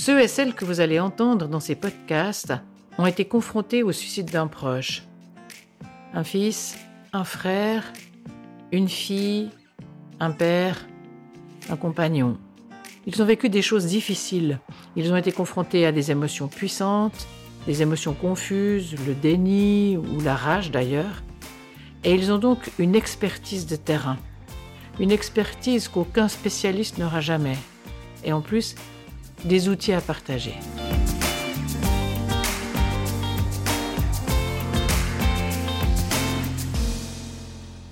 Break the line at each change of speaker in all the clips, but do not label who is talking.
Ceux et celles que vous allez entendre dans ces podcasts ont été confrontés au suicide d'un proche. Un fils, un frère, une fille, un père, un compagnon. Ils ont vécu des choses difficiles. Ils ont été confrontés à des émotions puissantes, des émotions confuses, le déni ou la rage d'ailleurs. Et ils ont donc une expertise de terrain. Une expertise qu'aucun spécialiste n'aura jamais. Et en plus, des outils à partager.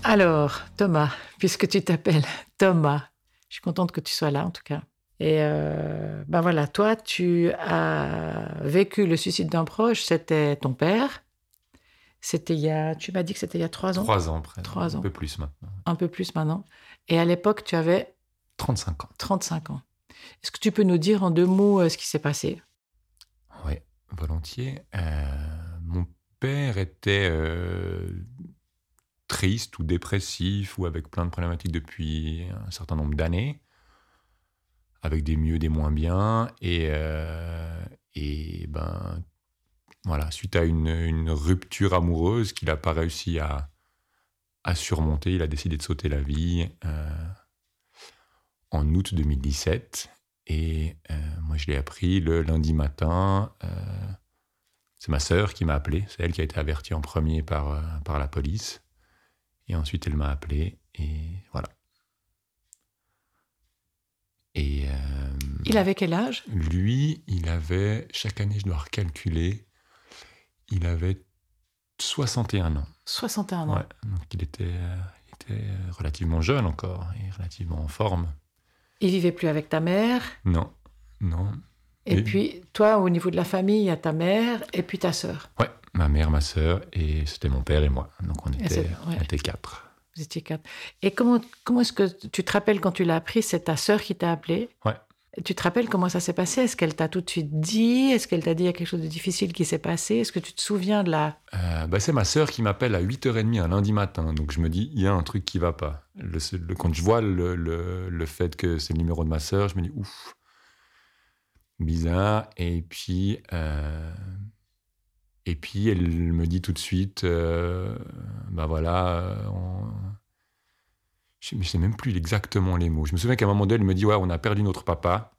Alors, Thomas, puisque tu t'appelles Thomas, je suis contente que tu sois là en tout cas. Et euh, ben voilà, toi, tu as vécu le suicide d'un proche, c'était ton père. C'était il y a, tu m'as dit que c'était il y a trois ans.
Trois ans, près.
Trois ans.
Un peu plus maintenant.
Un peu plus maintenant. Et à l'époque, tu avais
35 ans.
35 ans. Est-ce que tu peux nous dire en deux mots euh, ce qui s'est passé?
Oui, volontiers. Euh, mon père était euh, triste ou dépressif ou avec plein de problématiques depuis un certain nombre d'années, avec des mieux, des moins bien. Et, et ben, voilà, suite à une, rupture amoureuse qu'il n'a pas réussi à, à, surmonter, il a décidé de sauter la vie en août 2017. Et euh, moi, je l'ai appris le lundi matin. Euh, c'est ma sœur qui m'a appelé. C'est elle qui a été avertie en premier par, euh, par la police. Et ensuite, elle m'a appelé. Et voilà. Et.
il avait quel âge?
Lui, il avait. Chaque année, je dois recalculer. Il avait 61 ans.
61 ans.
Ouais, donc il était, il était relativement jeune encore et relativement en forme.
Il vivait plus avec ta mère
Non, non.
Et, puis, toi, au niveau de la famille, il y a ta mère et puis ta sœur.
Ouais, ma mère, ma sœur, et c'était mon père et moi. Donc on était, on était quatre.
Vous étiez quatre. Et comment, comment est-ce que tu te rappelles quand tu l'as appris, c'est ta sœur qui t'a appelé?
Ouais.
Tu te rappelles comment ça s'est passé? Est-ce qu'elle t'a tout de suite dit? Est-ce qu'elle t'a dit qu'il y a quelque chose de difficile qui s'est passé? Est-ce que tu te souviens de la...
Euh, bah c'est ma sœur qui m'appelle à 8h30 un lundi matin. Donc je me dis, il y a un truc qui va pas. Le, quand je vois le, le, fait que c'est le numéro de ma sœur, je me dis, ouf, bizarre. Et puis, euh, et puis elle me dit tout de suite, euh, bah voilà, on, je ne sais même plus exactement les mots. Je me souviens qu'à un moment donné, elle me dit Ouais, on a perdu notre papa.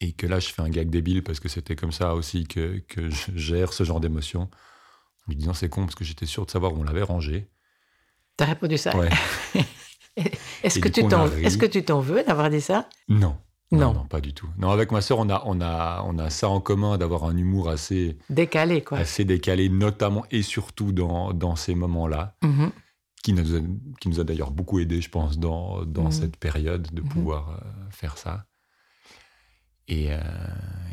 Et que là, je fais un gag débile parce que c'était comme ça aussi que, que je gère ce genre d'émotion. En lui disant C'est con parce que j'étais sûr de savoir où on l'avait rangé.
T'as répondu ça
Ouais.
Est-ce que, tu t'en, est-ce que tu t'en veux d'avoir dit ça?
Non. Non. non. pas du tout. Non, avec ma sœur, on a, on a, on a ça en commun d'avoir un humour assez
décalé, quoi.
Assez décalé, notamment et surtout dans, dans ces moments-là. Mm-hmm qui nous a, qui nous a d'ailleurs beaucoup aidé, je pense, dans, dans mmh. cette période de mmh. pouvoir euh, faire ça. Et, euh,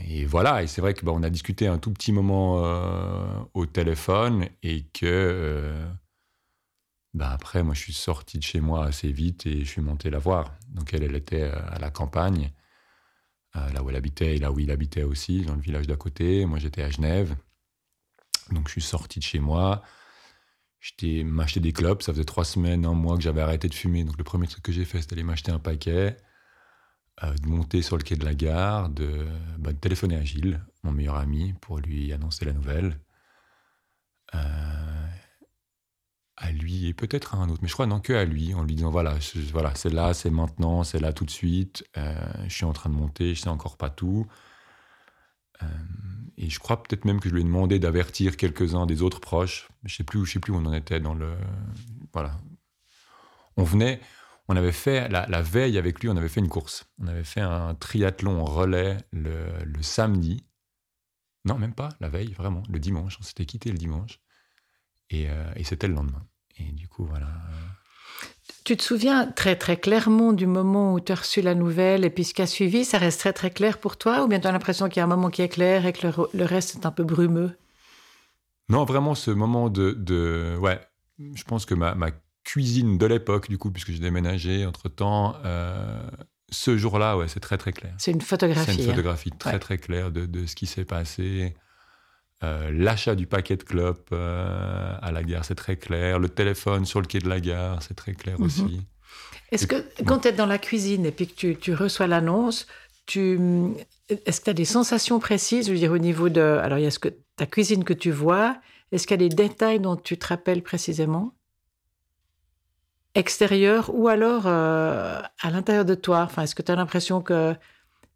et, voilà, et c'est vrai que bah, on a discuté un tout petit moment euh, au téléphone et que bah, après, moi, je suis sorti de chez moi assez vite et je suis monté la voir. Donc elle, elle était à la campagne, là où elle habitait et là où il habitait aussi, dans le village d'à côté. Moi, j'étais à Genève. Donc je suis sorti de chez moi. J'étais m'acheter des clopes. Ça faisait trois semaines, un mois que j'avais arrêté de fumer. Donc le premier truc que j'ai fait, c'était aller m'acheter un paquet, euh, de monter sur le quai de la gare, de, bah, de, téléphoner à Gilles, mon meilleur ami, pour lui annoncer la nouvelle. Euh, à lui et peut-être à un autre, mais je crois non que à lui, en lui disant voilà, voilà, c'est là, c'est maintenant, c'est là tout de suite. Euh, je suis en train de monter, je sais encore pas tout. Euh, et je crois peut-être même que je lui ai demandé d'avertir quelques-uns des autres proches. Je sais plus, je sais plus où on en était dans le. Voilà. On venait, on avait fait la, veille avec lui, on avait fait une course. On avait fait un triathlon relais le, le samedi. Non, même pas la veille, vraiment, le dimanche. On s'était quitté le dimanche. Et, euh, et c'était le lendemain. Et du coup, voilà.
Tu te souviens très très clairement du moment où tu as reçu la nouvelle et puis ce qui a suivi, ça reste très très clair pour toi Ou bien tu as l'impression qu'il y a un moment qui est clair et que le, reste est un peu brumeux?
Non, vraiment ce moment de... de ouais, je pense que ma, ma cuisine de l'époque, du coup, puisque j'ai déménagé entre-temps, euh, ce jour-là, ouais, c'est très très clair.
C'est une photographie.
C'est une hein. photographie très très claire de, de, ce qui s'est passé. Euh, l'achat du paquet de clopes euh, à la gare, c'est très clair. Le téléphone sur le quai de la gare, c'est très clair mhm. aussi.
Est-ce que quand tu es dans la cuisine et puis que tu, reçois l'annonce, tu est-ce que tu as des sensations précises, je veux dire, au niveau de. Alors, il y a ce que, ta cuisine que tu vois. Est-ce qu'il y a des détails dont tu te rappelles précisément? Extérieur ou alors euh, à l'intérieur de toi? Enfin, Est-ce que tu as l'impression que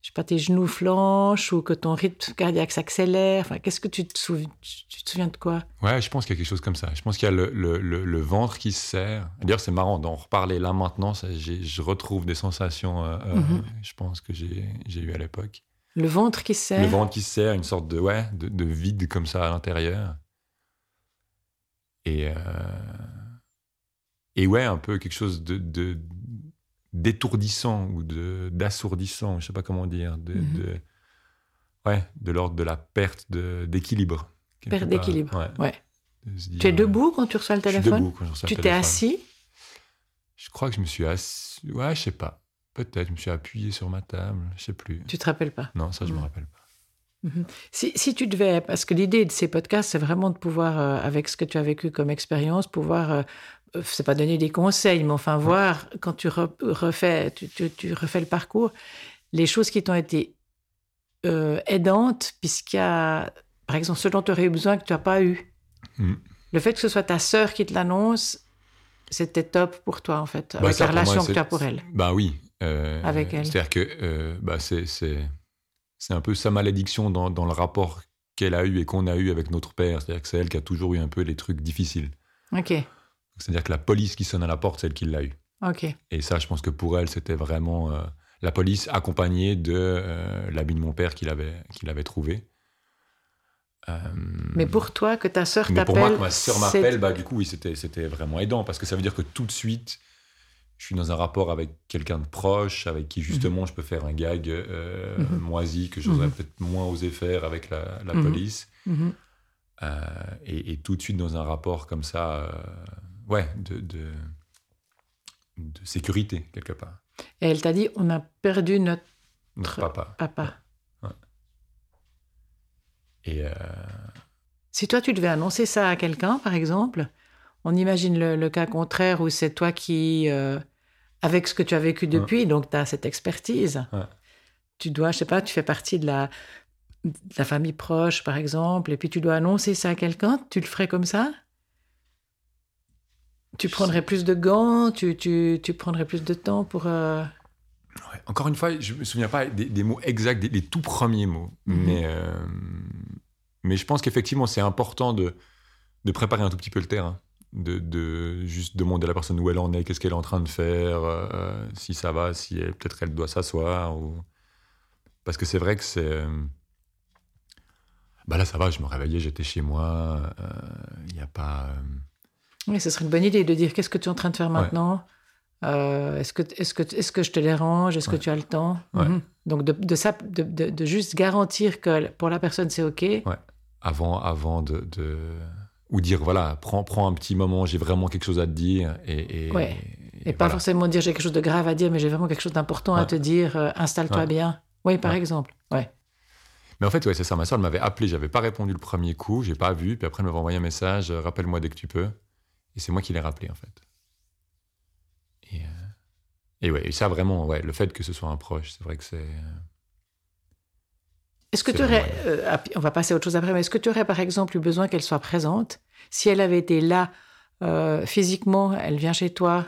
je sais pas, tes genoux flanchent ou que ton rythme cardiaque s'accélère Enfin, qu'est-ce que tu te, souviens, tu te souviens de quoi?
Ouais, je pense qu'il y a quelque chose comme ça. Je pense qu'il y a le, le, le, ventre qui se serre. D'ailleurs, c'est marrant d'en reparler là maintenant. Ça, je retrouve des sensations, euh, euh, mhm. je pense, que j'ai eues à l'époque.
Le ventre qui se serre?
Le ventre qui se serre, une sorte de, ouais, de, de vide comme ça à l'intérieur. Et, euh, et ouais, un peu quelque chose de, de d'étourdissant ou de d'assourdissant, je sais pas comment dire, de, mhm. de ouais, de l'ordre de la perte d'équilibre.
Perte d'équilibre. Ouais. tu es debout quand tu reçois le téléphone.
Je suis debout quand je reçois
tu t'es assis.
Je crois que je me suis assis. Ouais, je sais pas. Peut-être. Je me suis appuyé sur ma table. Je sais plus.
Tu te rappelles pas
Non, ça je me mhm. rappelle pas.
Mhm. Si, si, tu devais, parce que l'idée de ces podcasts, c'est vraiment de pouvoir, euh, avec ce que tu as vécu comme expérience, pouvoir euh, euh, c'est pas donner des conseils, mais enfin voir quand tu refais, tu, refais le parcours, les choses qui t'ont été euh, aidantes, puisqu'il y a, par exemple, ce dont tu aurais eu besoin que tu n'as pas eu. Mm. Le fait que ce soit ta sœur qui te l'annonce, c'était top pour toi, en fait, bah, avec la relation que tu as pour elle.
Bah oui.
Euh, avec elle.
C'est-à-dire que bah, c'est, c'est, un peu sa malédiction dans, dans le rapport qu'elle a eu et qu'on a eu avec notre père. C'est-à-dire que c'est elle qui a toujours eu un peu les trucs difficiles.
Ok.
C'est-à-dire que la police qui sonne à la porte, c'est elle qui l'a eu. Et ça, je pense que pour elle, c'était vraiment euh, la police accompagnée de euh, l'habit de mon père qu'il avait, qu'il avait trouvé.
Euh, mais pour toi, que ta sœur t'appelle.
Pour moi, que ma sœur m'appelle, bah, du coup, oui, c'était, c'était vraiment aidant parce que ça veut dire que tout de suite, je suis dans un rapport avec quelqu'un de proche, avec qui justement mhm. je peux faire un gag mhm. moisi que j'aurais mhm. peut-être moins osé faire avec la, police. Et, et, tout de suite dans un rapport comme ça ouais, de, de, de, sécurité, quelque part.
Et elle t'a dit, on a perdu notre,
papa.
papa.
Et euh,
Si toi, tu devais annoncer ça à quelqu'un, par exemple, on imagine le, cas contraire où c'est toi qui, euh, avec ce que tu as vécu depuis, donc tu as cette expertise, tu dois, je sais pas, tu fais partie de la, de la famille proche, par exemple, et puis tu dois annoncer ça à quelqu'un, tu le ferais comme ça? Tu prendrais plus de gants, tu, tu, tu prendrais plus de temps pour. Euh,
encore une fois, je me souviens pas des, mots exacts, des, tout premiers mots, mhm. mais, euh, mais je pense qu'effectivement, c'est important de, de préparer un tout petit peu le terrain. De, de, juste demander à la personne où elle en est, qu'est-ce qu'elle est en train de faire, euh, si ça va, si peut-être qu'elle doit s'asseoir. Ou... Parce que c'est vrai que c'est. Bah là, ça va, je me réveillais, j'étais chez moi, il n'y a pas.
Oui, ce serait une bonne idée de dire qu'est-ce que tu es en train de faire maintenant? Euh, Est-ce que, est que, est que je te dérange? Est-ce que tu as le temps? Mhm. Donc, de, de, ça, de, de, juste garantir que pour la personne, c'est OK.
Avant, avant de, Ou dire, voilà, prends, prends un petit moment, j'ai vraiment quelque chose à te dire. Et,
et, et, pas forcément dire j'ai quelque chose de grave à dire, mais j'ai vraiment quelque chose d'important à te dire, euh, installe-toi bien. Oui, par exemple. Ouais.
Mais en fait, ouais, c'est ça. Ma soeur m'avait appelé, j'avais pas répondu le premier coup, j'ai pas vu. Puis après, elle m'avait envoyé un message euh, rappelle-moi dès que tu peux. Et c'est moi qui l'ai rappelé, en fait. Et, euh, et ouais, et ça vraiment, ouais, le fait que ce soit un proche, c'est vrai que c'est. Euh,
est-ce que tu aurais, euh, on va passer à autre chose après, mais est-ce que tu aurais par exemple eu besoin qu'elle soit présente? Si elle avait été là physiquement, elle vient chez toi,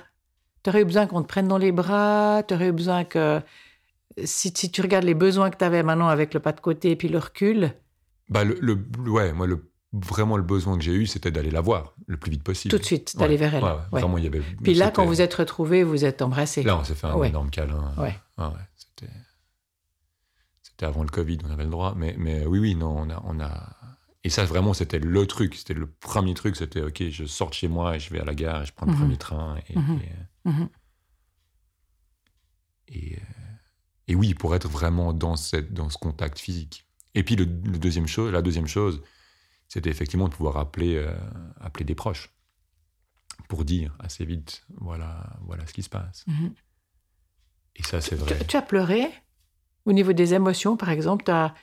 tu aurais eu besoin qu'on te prenne dans les bras, tu aurais eu besoin que. Si, si, tu regardes les besoins que tu avais maintenant avec le pas de côté et puis le recul?
Bah, le, le ouais, moi, le vraiment le besoin que j'ai eu, c'était d'aller la voir le plus vite possible.
Tout de suite, d'aller vers elle.
Vraiment, il y avait.
Puis là, quand vous êtes retrouvés, vous êtes embrassés.
Là, on s'est fait un énorme câlin. Ouais. c'était. C'était avant le Covid, on avait le droit. Mais, mais oui, oui, non, on a, on a. Et ça, vraiment, c'était le truc. C'était le premier truc. C'était OK, je sors de chez moi et je vais à la gare et je prends le mhm. premier train. Et, mhm. Mhm. Et, et, oui, pour être vraiment dans, cette, dans ce contact physique. Et puis, le, le deuxième chose, la deuxième chose, c'était effectivement de pouvoir appeler, euh, appeler des proches pour dire assez vite, voilà, voilà ce qui se passe. Mhm. Et ça, c'est vrai.
Tu, as pleuré au niveau des émotions, par exemple as,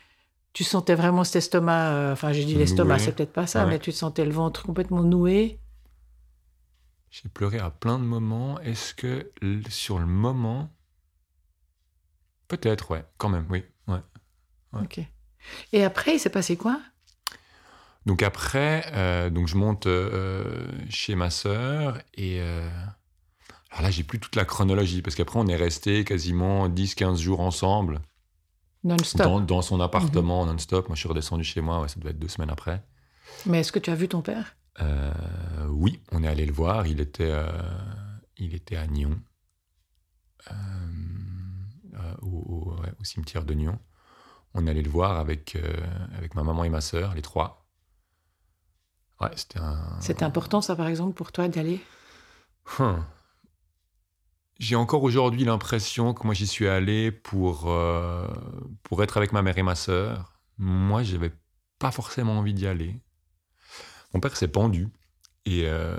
Tu sentais vraiment cet estomac, euh, enfin j'ai dit l'estomac, c'est peut-être pas ça, mais tu sentais le ventre complètement noué.
J'ai pleuré à plein de moments. Est-ce que sur le moment, peut-être, ouais, quand même, oui, ouais.
Ok. Et après, il s'est passé quoi?
Donc après, donc je monte chez ma sœur et alors là, j'ai plus toute la chronologie parce qu'après, on est resté quasiment 10-15 jours ensemble.
Non-stop.
Dans, son appartement non-stop. Moi, je suis redescendu chez moi, ça devait être deux semaines après.
Mais est-ce que tu as vu ton père?
Euh, Oui, on est allé le voir. Il était, euh, il était à Nyon, euh, au, cimetière de Nyon. On est allé le voir avec, avec ma maman et ma sœur, les trois. Ouais, c'était un...
C'était important, ça, par exemple, pour toi, d'aller?
Hum. J'ai encore aujourd'hui l'impression que moi j'y suis allé pour, euh, pour être avec ma mère et ma sœur. Moi, j'avais pas forcément envie d'y aller. Mon père s'est pendu. Et euh,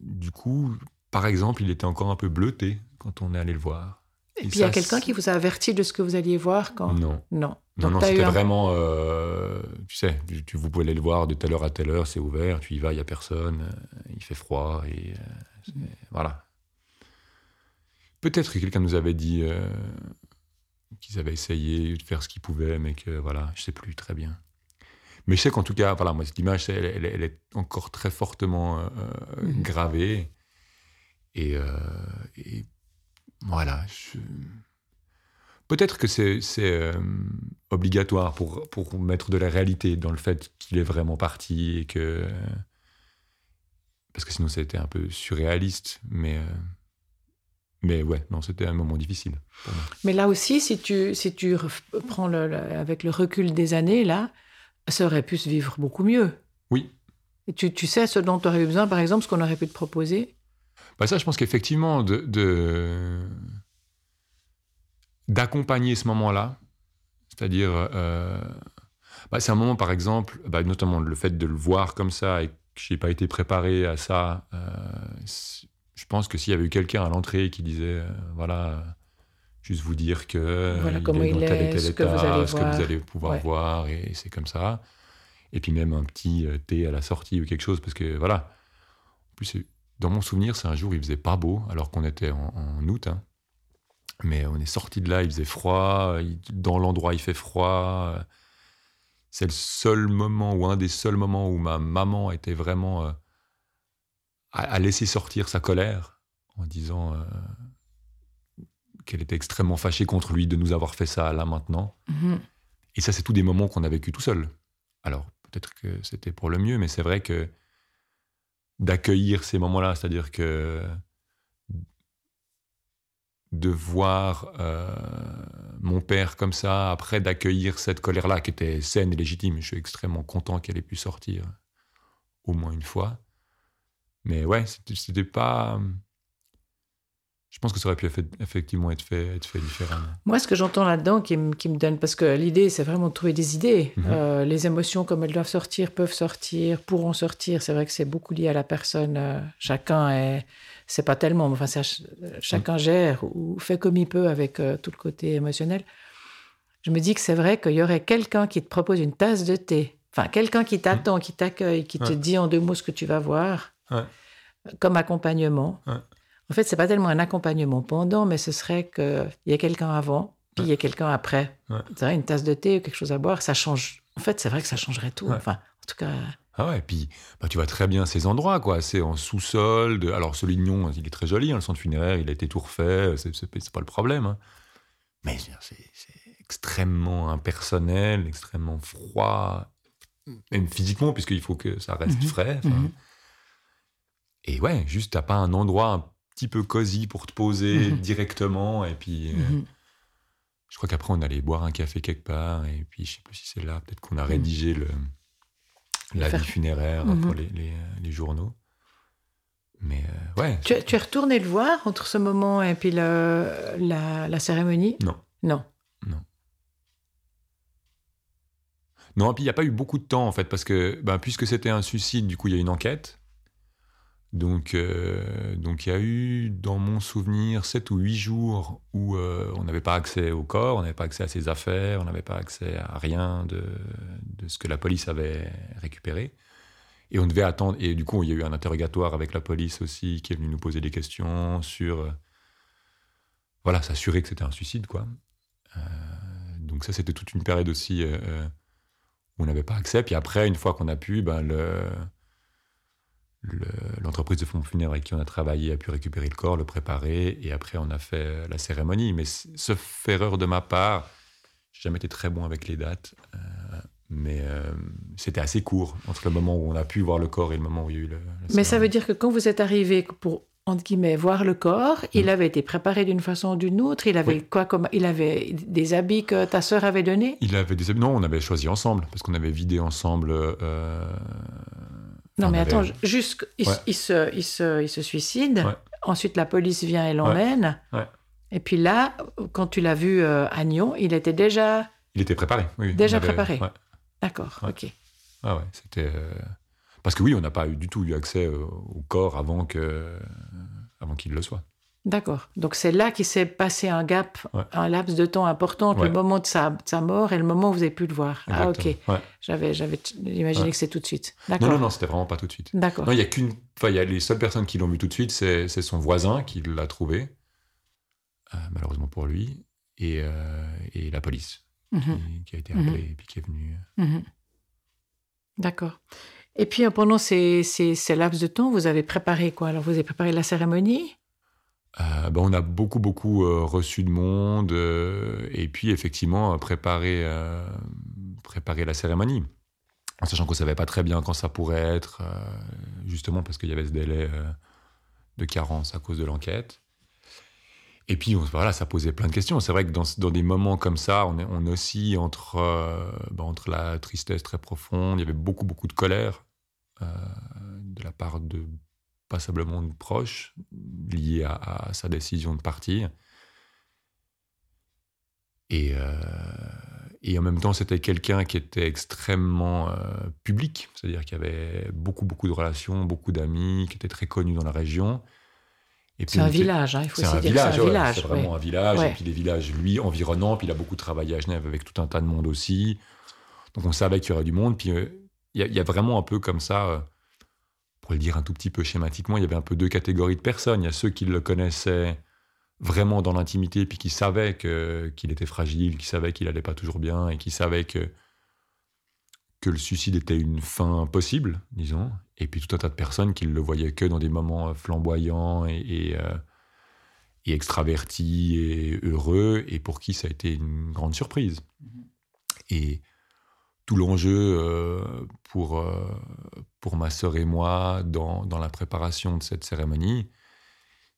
du coup, par exemple, il était encore un peu bleuté quand on est allé le voir.
Et, puis il y a quelqu'un qui vous a averti de ce que vous alliez voir quand
Non.
Non.
Non, non c'était vraiment. Euh, tu sais, tu, vous pouvez aller le voir de telle heure à telle heure, c'est ouvert, tu y vas, il n'y a personne, il fait froid, et voilà. Peut-être que quelqu'un nous avait dit euh, qu'ils avaient essayé de faire ce qu'ils pouvaient, mais que voilà, je sais plus très bien. Mais je sais qu'en tout cas, voilà, moi, cette image, elle, est encore très fortement euh, euh, mhm. gravée. Et, voilà. Peut-être que c'est obligatoire pour, pour mettre de la réalité dans le fait qu'il est vraiment parti et que. Parce que sinon, ça a été un peu surréaliste. Mais. Mais ouais, non, c'était un moment difficile.
Mais là aussi, si tu, si tu prends le, avec le recul des années, là, ça aurait pu se vivre beaucoup mieux.
Oui.
Et tu, tu sais ce dont tu aurais eu besoin, par exemple, ce qu'on aurait pu te proposer?
Bah Ça, je pense qu'effectivement, de, d'accompagner ce moment-là, c'est-à-dire, euh, bah, c'est un moment, par exemple, bah, notamment le fait de le voir comme ça et que je n'ai pas été préparé à ça, euh, je pense que s'il y avait eu quelqu'un à l'entrée qui disait, euh, voilà, juste vous dire que
voilà comment il est, ce, que vous allez
ce que vous allez pouvoir voir, et, c'est comme ça. Et puis même un petit thé à la sortie ou quelque chose, parce que voilà. En plus, dans mon souvenir, c'est un jour, il faisait pas beau, alors qu'on était en, août. Hein. Mais on est sorti de là, il faisait froid. dans l'endroit, il fait froid. C'est le seul moment, ou un des seuls moments où ma maman était vraiment euh, à, laisser sortir sa colère en disant euh, qu'elle était extrêmement fâchée contre lui de nous avoir fait ça là maintenant. Mhm. Et ça, c'est tous des moments qu'on a vécu tout seul. Alors, peut-être que c'était pour le mieux, mais c'est vrai que d'accueillir ces moments-là, c'est-à-dire que de voir euh, mon père comme ça, après d'accueillir cette colère-là qui était saine et légitime, je suis extrêmement content qu'elle ait pu sortir au moins une fois. Mais ouais, c'était pas. Je pense que ça aurait pu effectivement être fait, être fait différemment.
Moi, ce que j'entends là-dedans qui, qui, me donne, parce que l'idée, c'est vraiment de trouver des idées. Mhm. Euh, les émotions, comme elles doivent sortir, peuvent sortir, pourront sortir. C'est vrai que c'est beaucoup lié à la personne. Euh, chacun est, c'est pas tellement, enfin, chacun gère ou fait comme il peut avec euh, tout le côté émotionnel. Je me dis que c'est vrai qu'il y aurait quelqu'un qui te propose une tasse de thé, enfin, quelqu'un qui t'attend, qui t'accueille, qui te dit en deux mots ce que tu vas voir comme accompagnement. En fait, c'est pas tellement un accompagnement pendant, mais ce serait qu'il y ait quelqu'un avant, puis il y ait quelqu'un après. Vrai, une tasse de thé ou quelque chose à boire, ça change. En fait, c'est vrai que ça changerait tout. Enfin, en tout cas.
Ah ouais, et puis bah, tu vois très bien ces endroits, quoi. C'est en sous-sol. De... Alors, ce lignon, il est très joli, hein, le centre funéraire, il a été tout refait, c'est pas le problème. Hein. Mais c'est extrêmement impersonnel, extrêmement froid, même physiquement, puisqu'il faut que ça reste mhm. frais. Mhm. Et ouais, juste, t'as pas un endroit petit peu cosy pour te poser mhm. directement. Et puis, euh, mhm. je crois qu'après, on allait boire un café quelque part. Et puis, je sais plus si c'est là, peut-être qu'on a mhm. rédigé le, la vie funéraire pour les, les, journaux. Mais euh, ouais.
Tu, tu, es retourné le voir entre ce moment et puis le, la, la cérémonie?
Non.
Non.
Non. Non, puis il n'y a pas eu beaucoup de temps en fait, parce que ben, puisque c'était un suicide, du coup il y a une enquête. Donc, euh, donc il y a eu, dans mon souvenir, 7 ou 8 jours où euh, on n'avait pas accès au corps, on n'avait pas accès à ses affaires, on n'avait pas accès à rien de, de, ce que la police avait récupéré. Et on devait attendre. Et du coup, il y a eu un interrogatoire avec la police aussi qui est venu nous poser des questions sur. Euh, voilà, s'assurer que c'était un suicide, quoi. donc ça, c'était toute une période aussi où on n'avait pas accès. Puis après, une fois qu'on a pu, ben, le, l'entreprise de fonds funéraires avec qui on a travaillé a pu récupérer le corps, le préparer, et après on a fait la cérémonie. Mais ce erreur de ma part, j'ai jamais été très bon avec les dates, euh, mais euh, c'était assez court entre le moment où on a pu voir le corps et le moment où il y a eu le.
mais ça veut dire que quand vous êtes arrivé pour entre guillemets voir le corps, il mm. avait été préparé d'une façon ou d'une autre. Il avait quoi comme il avait des habits que ta sœur avait donnés?
Il avait des habits. Non, on avait choisi ensemble parce qu'on avait vidé ensemble. Euh,
non, mais attends, juste, il, se, il, se, il se suicide. Ensuite, la police vient et l'emmène. Et puis là, quand tu l'as vu euh, à Nyon, il était déjà.
Il était préparé, oui.
Déjà préparé. D'accord, ok.
Ah ouais, c'était. Euh, parce que oui, on n'a pas eu, du tout eu accès euh, au corps avant que, avant qu'il le soit.
D'accord. Donc c'est là qu'il s'est passé un gap, un laps de temps important entre le moment de sa, sa, mort et le moment où vous avez pu le voir. Ah ok. J'avais, j'avais imaginé que c'est tout de suite.
Non, non, non, c'était vraiment pas tout de suite.
D'accord.
Non, il y a qu'une, enfin, il y a les seules personnes qui l'ont vu tout de suite, c'est, son voisin qui l'a trouvé, euh, malheureusement pour lui, et, euh, et la police mhm. qui, a été appelée mhm. et puis qui est venue.
Mhm. D'accord. Et puis pendant ces, ces, ces laps de temps, vous avez préparé quoi? Alors vous avez préparé la cérémonie?
Euh, ben, on a beaucoup, beaucoup euh, reçu de monde euh, et puis effectivement préparé, la cérémonie. En sachant qu'on ne savait pas très bien quand ça pourrait être, justement parce qu'il y avait ce délai de carence à cause de l'enquête. Et puis voilà, ça posait plein de questions. C'est vrai que dans, dans, des moments comme ça, on, on oscille entre, ben, entre la tristesse très profonde, il y avait beaucoup, beaucoup de colère de la part de passablement proche lié à, sa décision de partir. Et, euh, et en même temps, c'était quelqu'un qui était extrêmement euh, public, c'est-à-dire qu'il y avait beaucoup, beaucoup de relations, beaucoup d'amis, qui était très connu dans la région.
C'est un village, hein, il faut
se
dire
c'est un village. C'est vraiment un village, et puis les villages, lui, environnants, puis il a beaucoup travaillé à Genève avec tout un tas de monde aussi. Donc on savait qu'il y aurait du monde, puis euh, il y, a vraiment un peu comme ça pour le dire un tout petit peu schématiquement, il y avait un peu deux catégories de personnes. Il y a ceux qui le connaissaient vraiment dans l'intimité, puis qui savaient qu'il était fragile, qui savaient qu'il allait pas toujours bien, et qui savaient que, que le suicide était une fin possible, disons. Et puis tout un tas de personnes qui le voyaient que dans des moments flamboyants et, et, euh, et extravertis et heureux, et pour qui ça a été une grande surprise. Mm-hmm. Et tout l'enjeu euh, pour, euh, pour ma sœur et moi dans, dans, la préparation de cette cérémonie,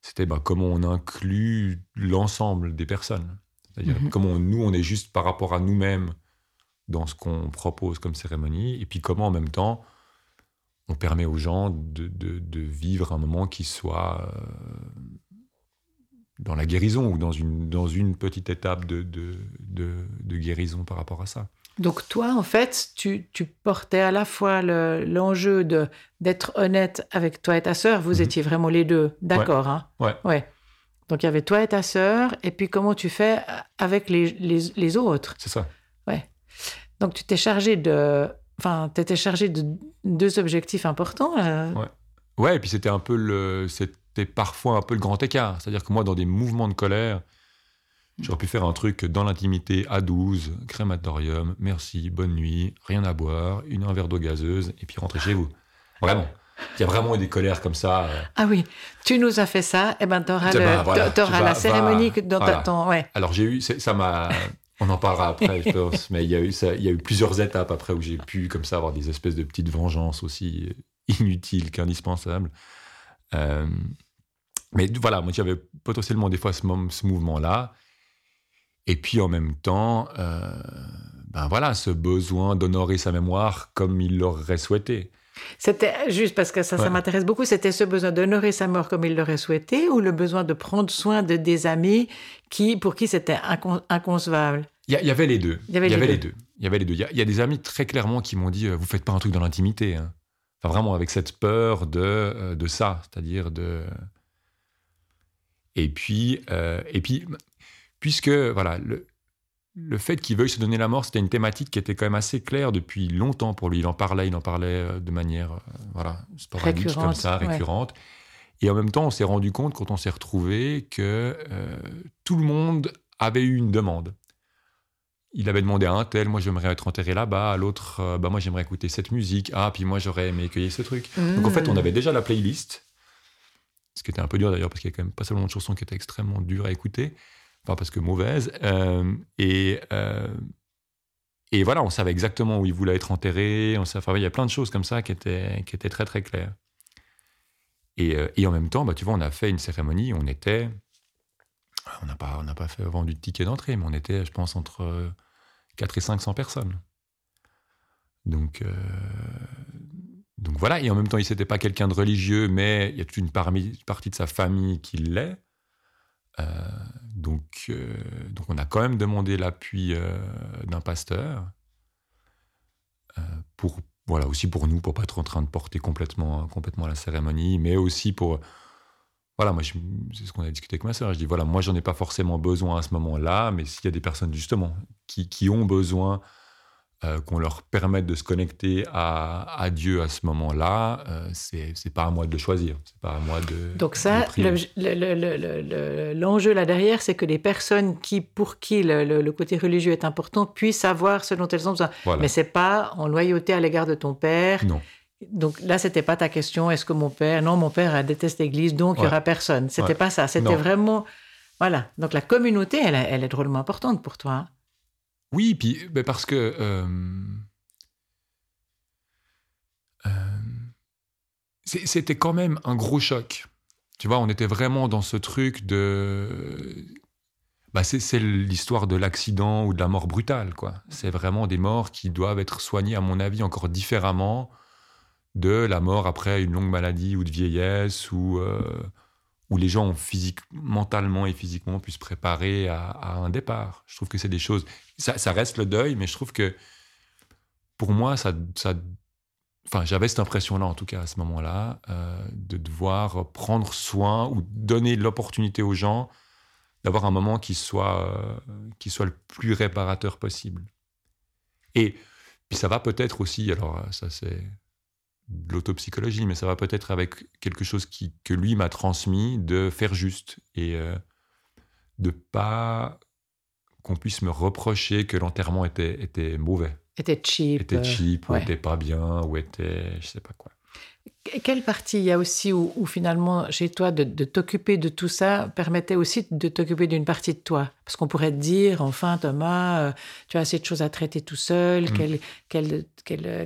c'était bah, comment on inclut l'ensemble des personnes. C'est-à-dire mhm. comment nous, on est juste par rapport à nous-mêmes dans ce qu'on propose comme cérémonie, et puis comment en même temps, on permet aux gens de, de, vivre un moment qui soit euh, dans la guérison ou dans une, dans une petite étape de, de guérison par rapport à ça.
Donc toi, en fait, tu, portais à la fois l'enjeu de d'être honnête avec toi et ta sœur. Vous mhm. étiez vraiment les deux, d'accord hein
ouais.
ouais. Donc il y avait toi et ta sœur, et puis comment tu fais avec les, les, autres?
C'est ça.
Ouais. Donc tu t'es chargé de, enfin, étais chargé de deux objectifs importants.
Ouais. Ouais, et puis c'était un peu le, c'était parfois un peu le grand écart. C'est-à-dire que moi, dans des mouvements de colère, J'aurais pu faire un truc dans l'intimité à 12, crématorium, merci, bonne nuit, rien à boire, une, un verre d'eau gazeuse, et puis rentrer chez vous. Vraiment. Il y a vraiment eu des colères comme ça. Euh.
Ah oui, tu nous as fait ça, et eh ben t'auras, auras la cérémonie dans voilà. ton... Ouais.
Alors j'ai eu, ça m'a... On en parlera après, je pense, mais il y, a eu ça, il y a eu plusieurs étapes après où j'ai pu comme ça avoir des espèces de petites vengeances aussi inutiles qu'indispensables. Euh, mais voilà, moi j'avais potentiellement des fois ce, ce mouvement-là. Et puis en même temps, euh, ben voilà, ce besoin d'honorer sa mémoire comme il l'aurait souhaité.
C'était juste parce que ça, ça m'intéresse beaucoup. C'était ce besoin d'honorer sa mort comme il l'aurait souhaité, ou le besoin de prendre soin de des amis qui, pour qui c'était inconcevable?
Il y, avait les deux. Il y avait, les, deux. Il y avait les deux. Il y, a des amis très clairement qui m'ont dit euh, vous faites pas un truc dans l'intimité. Hein. Enfin vraiment avec cette peur de euh, de ça, c'est-à-dire de. Et puis et puis puisque voilà, le, le fait qu'il veuille se donner la mort, c'était une thématique qui était quand même assez claire depuis longtemps pour lui. Il en parlait, il en parlait euh, de manière euh, voilà, sporadique comme ça, récurrente. Et en même temps, on s'est rendu compte quand on s'est retrouvé que euh, tout le monde avait eu une demande. il avait demandé à un tel, moi j'aimerais être enterré là-bas, à l'autre, euh, bah moi j'aimerais écouter cette musique, ah puis moi j'aurais aimé cueillir ce truc. Donc en fait on mmh. avait déjà la playlist, ce qui était un peu dur d'ailleurs parce qu'il y a quand même pas seulement de chansons qui étaient extrêmement dures à écouter, enfin parce que mauvaises, euh, et euh, et voilà on savait exactement où il voulait être enterré, on savait, il y a plein de choses comme ça qui étaient qui étaient très très claires. Et, et en même temps, bah tu vois, on a fait une cérémonie, on était on n'a pas, pas fait vendu de ticket d'entrée, mais on était, je pense, entre 4 et 500 personnes. Donc, euh, donc voilà, et en même temps, il n'était pas quelqu'un de religieux, mais il y a toute une partie de sa famille qui l'est. Euh, donc, euh, donc on a quand même demandé l'appui d'un pasteur pour voilà aussi pour nous pour pas être en train de porter complètement complètement la cérémonie, mais aussi pour voilà, moi, c'est ce qu'on a discuté avec ma sœur. Je dis, voilà, moi, j'en ai pas forcément besoin à ce moment-là, mais s'il y a des personnes, justement, qui, qui ont besoin euh, qu'on leur permette de se connecter à, à Dieu à ce moment-là, euh, c'est, c'est pas à moi de le choisir. C'est pas à moi de.
Donc, ça, l'enjeu là derrière, c'est que les personnes qui, pour qui le, côté religieux est important puissent savoir ce dont elles ont besoin. Mais c'est pas en loyauté à l'égard de ton père.
Non
donc là, c'était pas ta question. Est-ce que mon père Non, mon père déteste l'Église, donc il n'y aura personne. C'était pas ça. C'était vraiment voilà. Donc la communauté, elle, elle, est drôlement importante pour toi. Hein.
Oui, puis ben, parce que euh, euh, c'était quand même un gros choc. Tu vois, on était vraiment dans ce truc de bah c'est l'histoire de l'accident ou de la mort brutale, quoi. C'est vraiment des morts qui doivent être soignées, à mon avis, encore différemment de la mort après une longue maladie ou de vieillesse ou euh, où les gens physique, mentalement et physiquement pu se préparer à, un départ. Je trouve que c'est des choses. Ça, reste le deuil, mais je trouve que pour moi, ça, ça enfin, j'avais cette impression-là, en tout cas à ce moment-là, euh, de devoir prendre soin ou donner l'opportunité aux gens d'avoir un moment qui soit, euh, qui soit le plus réparateur possible. Et puis ça va peut-être aussi, alors ça c'est de l'autopsychologie, mais ça va peut-être avec quelque chose qui, que lui m'a transmis, de faire juste et euh, de pas qu'on puisse me reprocher que l'enterrement était, était mauvais.
Était cheap.
Était cheap, ou était pas bien, ou était je sais pas quoi.
Quelle partie il y a aussi où, finalement, chez toi, de, t'occuper de tout ça permettait aussi de t'occuper d'une partie de toi? Parce qu'on pourrait te dire, enfin, Thomas, euh, tu as assez de choses à traiter tout seul, mm. quelle,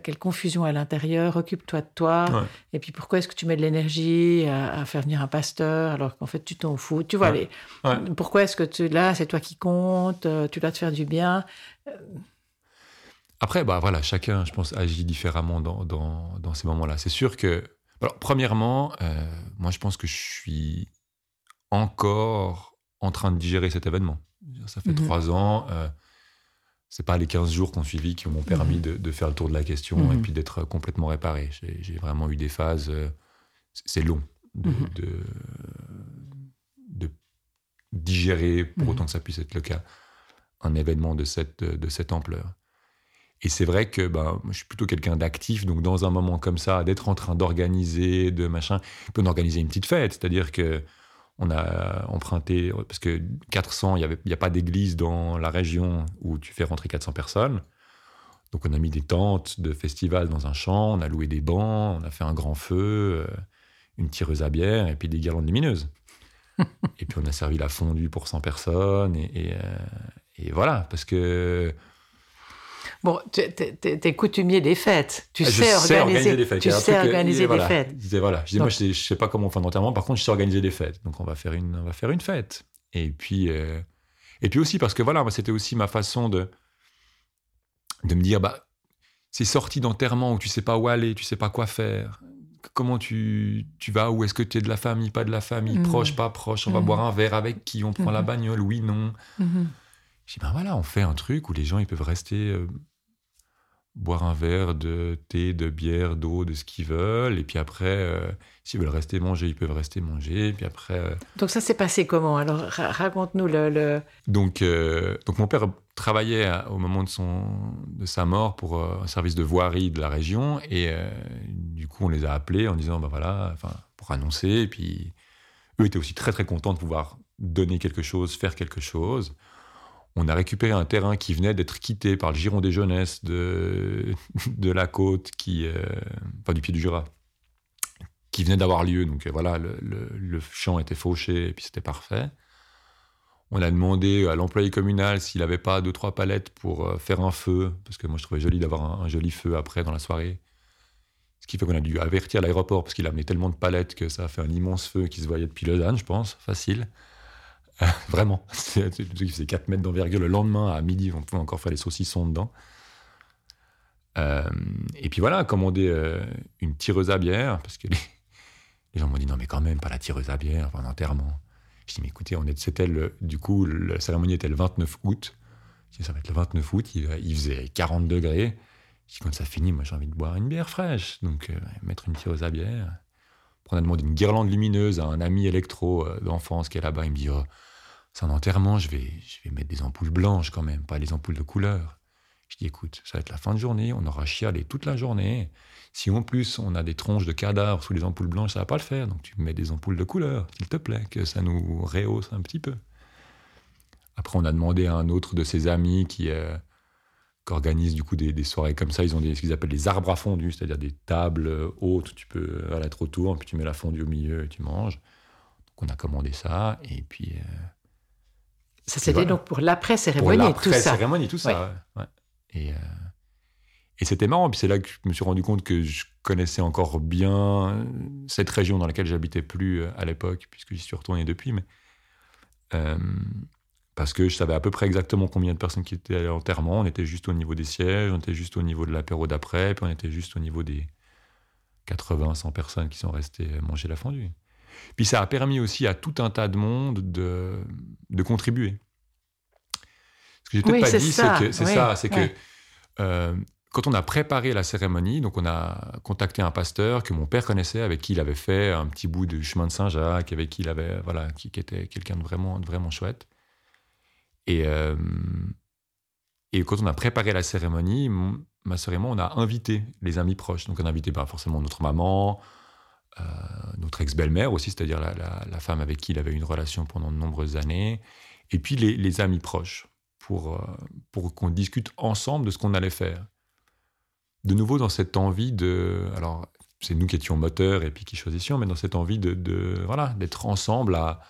quelle, confusion à l'intérieur, occupe-toi de toi. Et puis pourquoi est-ce que tu mets de l'énergie à, faire venir un pasteur alors qu'en fait tu t'en fous? Tu vois, les, pourquoi est-ce que tu, là, c'est toi qui compte, euh, tu dois te faire du bien? Euh,
après, bah voilà, chacun, je pense, agit différemment dans, dans, ces moments-là. C'est sûr que, alors, premièrement, euh, moi, je pense que je suis encore en train de digérer cet événement. Ça fait mhm. trois ans. Euh, c'est pas les 15 jours qu'on suivi qui m'ont permis mhm. de, faire le tour de la question et mhm. puis d'être complètement réparé. J'ai vraiment eu des phases. Euh, c'est long de, de, digérer, pour autant que ça puisse être le cas, un événement de cette, de cette ampleur. Et c'est vrai que ben, je suis plutôt quelqu'un d'actif, donc dans un moment comme ça, d'être en train d'organiser, de machin, peut organiser une petite fête, c'est-à-dire que on a emprunté, parce que 400, il n'y a pas d'église dans la région où tu fais rentrer 400 personnes. Donc on a mis des tentes de festival dans un champ, on a loué des bancs, on a fait un grand feu, euh, une tireuse à bière et puis des guirlandes lumineuses. et puis on a servi la fondue pour 100 personnes et, euh, et voilà, parce que
Bon, tu es, coutumier des fêtes. Tu sais, organiser, des fêtes. Tu sais organiser des fêtes.
voilà. Je moi, je sais, sais pas comment on fait un enterrement. Par contre, je sais organiser des fêtes. Donc, on va faire une, on va faire une fête. Et puis, euh, et puis aussi parce que voilà, c'était aussi ma façon de, de me dire, bah, c'est sorti d'enterrement où tu sais pas où aller, tu sais pas quoi faire. Comment tu, tu vas Où est-ce que tu es de la famille, pas de la famille, mmh. proche, pas proche On va mmh. boire un verre avec qui On prend la mmh. bagnole, oui, non. Je dis, ben voilà, on fait un truc où les gens, ils peuvent rester euh, boire un verre de thé, de bière, d'eau, de ce qu'ils veulent. Et puis après, euh, s'ils veulent rester manger, ils peuvent rester manger. Et puis après... Euh,
donc ça s'est passé comment Alors? Raconte-nous le...
Donc, donc mon père travaillait au moment de, son, de sa mort pour un service de voirie de la région. Et du coup, on les a appelés en disant, ben voilà, enfin, pour annoncer. Et puis eux étaient aussi très très contents de pouvoir donner quelque chose, faire quelque chose On a récupéré un terrain qui venait d'être quitté par le giron des jeunesses de, la côte, qui, euh, enfin du pied du Jura, qui venait d'avoir lieu. Donc euh, voilà, le, champ était fauché et puis c'était parfait. On a demandé à l'employé communal s'il n'avait pas deux, trois palettes pour euh, faire un feu, parce que moi je trouvais joli d'avoir un, joli feu après dans la soirée. Ce qui fait qu'on a dû avertir l'aéroport, parce qu'il a amené tellement de palettes que ça a fait un immense feu qui se voyait depuis Lausanne, je pense, facile. vraiment. C'est faisait 4 mètres d'envergure. Le lendemain, à midi, on pouvait encore faire les saucissons dedans. Euh, et puis voilà, commander euh, une tireuse à bière, parce que les, gens m'ont dit non, mais quand même, pas la tireuse à bière pendant l'enterrement. Je dis, mais écoutez, on est, c'était le, du coup, la cérémonie était le 29 août. Je dis, ça va être le 29 août, il, faisait 40 degrés. Je dis, quand ça finit, moi j'ai envie de boire une bière fraîche. Donc, euh, mettre une tireuse à bière. On a demandé une guirlande lumineuse à un ami électro d'enfance qui est là-bas. Il me dit, oh, c'est un enterrement, je vais, je vais mettre des ampoules blanches quand même, pas les ampoules de couleur. Je dis, écoute, ça va être la fin de journée, on aura chialé toute la journée. Si en plus on a des tronches de cadavres sous les ampoules blanches, ça va pas le faire. Donc tu mets des ampoules de couleur, s'il te plaît, que ça nous rehausse un petit peu. Après, on a demandé à un autre de ses amis qui, euh, organise du coup des, soirées comme ça. Ils ont des, ce qu'ils appellent des arbres à fondue, c'est-à-dire des tables hautes tu peux aller être autour, puis tu mets la fondue au milieu et tu manges. Donc on a commandé ça, et puis. Euh,
ça c'était donc pour l'après-cérémonie,
tout ça. cérémonie tout ça, Et. Euh, et c'était marrant, puis c'est là que je me suis rendu compte que je connaissais encore bien cette région dans laquelle j'habitais plus euh, à l'époque, puisque j'y suis retourné depuis, mais euh, parce que je savais à peu près exactement combien de personnes qui étaient à l'enterrement. On était juste au niveau des sièges, on était juste au niveau de l'apéro d'après, puis on était juste au niveau des 80, 100 personnes qui sont restées manger la fondue. Puis ça a permis aussi à tout un tas de monde de, de contribuer. Ce que j'ai peut-être pas dit, c'est que c'est ça, c'est que euh, quand on a préparé la cérémonie, donc on a contacté un pasteur que mon père connaissait, avec qui il avait fait un petit bout du chemin de Saint-Jacques, avec qui il avait, voilà, qui, était quelqu'un de vraiment, vraiment chouette. Et, euh, et quand on a préparé la cérémonie, ma sœur et moi, on a invité les amis proches. Donc on a invité pas forcément notre maman, notre ex-belle-mère aussi, c'est-à-dire la, femme avec qui il avait une relation pendant de nombreuses années, et puis les, amis proches, pour, euh, pour qu'on discute ensemble de ce qu'on allait faire de nouveau dans cette envie de. Alors, c'est nous qui étions moteurs et puis qui choisissions, mais dans cette envie de, voilà, d'être ensemble à,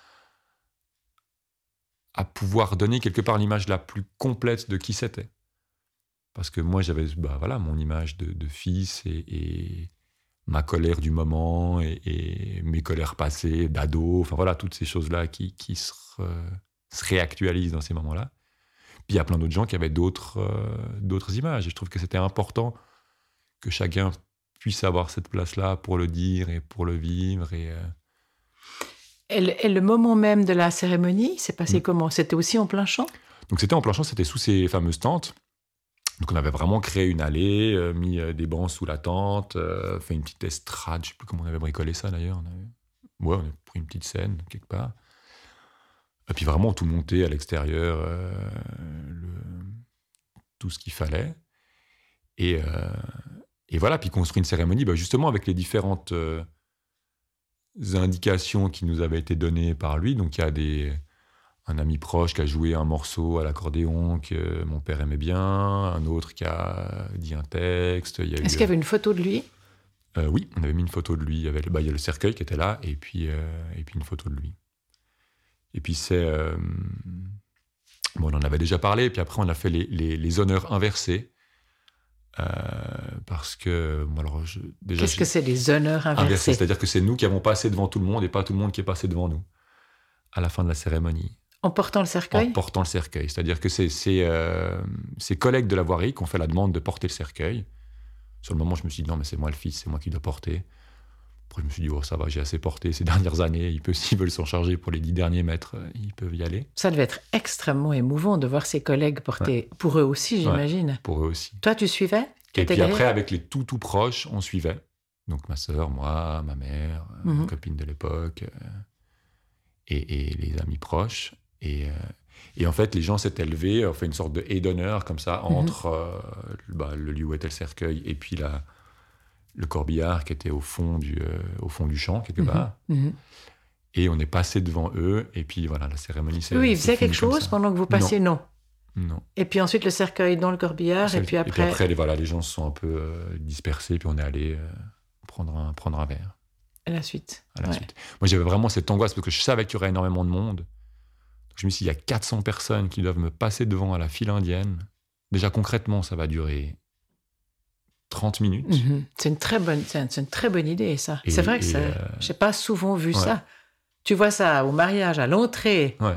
à pouvoir donner quelque part l'image la plus complète de qui c'était. Parce que moi, j'avais bah, voilà, mon image de, fils et, ma colère du moment et, mes colères passées d'ado, enfin voilà, toutes ces choses-là qui, qui se, se, réactualisent dans ces moments-là. Puis il y a plein d'autres gens qui avaient d'autres euh, d'autres images. Et je trouve que c'était important que chacun puisse avoir cette place-là pour le dire et pour le vivre. Et, euh,
et, le, moment même de la cérémonie, c'est passé mm. comment? C'était aussi en plein champ?
Donc c'était en plein champ, c'était sous ces fameuses tentes. Donc on avait vraiment créé une allée, euh, mis euh, des bancs sous la tente, fait une petite estrade, je sais plus comment on avait bricolé ça d'ailleurs. Ouais, on a pris une petite scène quelque part. Et puis vraiment tout monté à l'extérieur, le... tout ce qu'il fallait. Et, voilà, puis construire une cérémonie, bah, justement avec les différentes euh, indications qui nous avaient été données par lui. Donc il y a des, un ami proche qui a joué un morceau à l'accordéon que mon père aimait bien, un autre qui a dit un texte.
Est-ce qu'il y avait une photo de lui?
Euh, Oui, on avait mis une photo de lui. Il y, avait, bah, il y a le cercueil qui était là, et puis, euh, et puis une photo de lui. Et puis c'est... bon, on en avait déjà parlé, puis après on a fait les, les, les honneurs inversés. Euh, parce que, alors,
déjà. Qu'est-ce que c'est les honneurs inversés,
C'est-à-dire que c'est nous qui avons passé devant tout le monde et pas tout le monde qui est passé devant nous à la fin de la cérémonie.
En portant le cercueil
En portant le cercueil. C'est-à-dire que c'est euh, ses collègues de la voirie qui ont fait la demande de porter le cercueil. Sur le moment, je me suis dit, non, mais c'est moi le fils, c'est moi qui dois porter. Après, je me suis dit, oh, ça va, j'ai assez porté ces dernières années. Ils peuvent, s'ils veulent s'en charger pour les dix derniers mètres, euh, ils peuvent y aller.
Ça devait être extrêmement émouvant de voir ses collègues porter. Pour eux aussi, j'imagine.
pour eux aussi.
Toi, tu suivais?
Et puis après, avec les tout, tout proches, on suivait. Donc ma sœur, moi, ma mère, ma mhm. copine de l'époque, euh, et, les amis proches. Et, euh, et en fait, les gens s'étaient levés, on fait une sorte de haie d'honneur comme ça mhm. entre bah, le lieu où était le cercueil et puis la le corbillard qui était au fond du, euh, au fond du champ, quelque mhm. part. Mhm. Et on est passé devant eux, et puis voilà, la cérémonie s'est.
Oui, ils faisaient quelque chose pendant que vous passiez? Non.
Non.
Et puis ensuite le cercueil dans le corbillard, et puis après.
Et puis après, les, voilà, les gens se sont un peu euh, dispersés, puis on est allé euh, prendre, un, prendre un verre.
À la suite.
À la suite. Moi, j'avais vraiment cette angoisse parce que je savais qu'il y aurait énormément de monde. Je me suis dit, il y a 400 personnes qui doivent me passer devant à la file indienne. Déjà, concrètement, ça va durer 30 minutes.
Mhm. C'est une très bonne, c'est une très bonne idée, ça. C'est vrai que euh... j'ai pas souvent vu ça. Tu vois ça au mariage, à l'entrée.
Ouais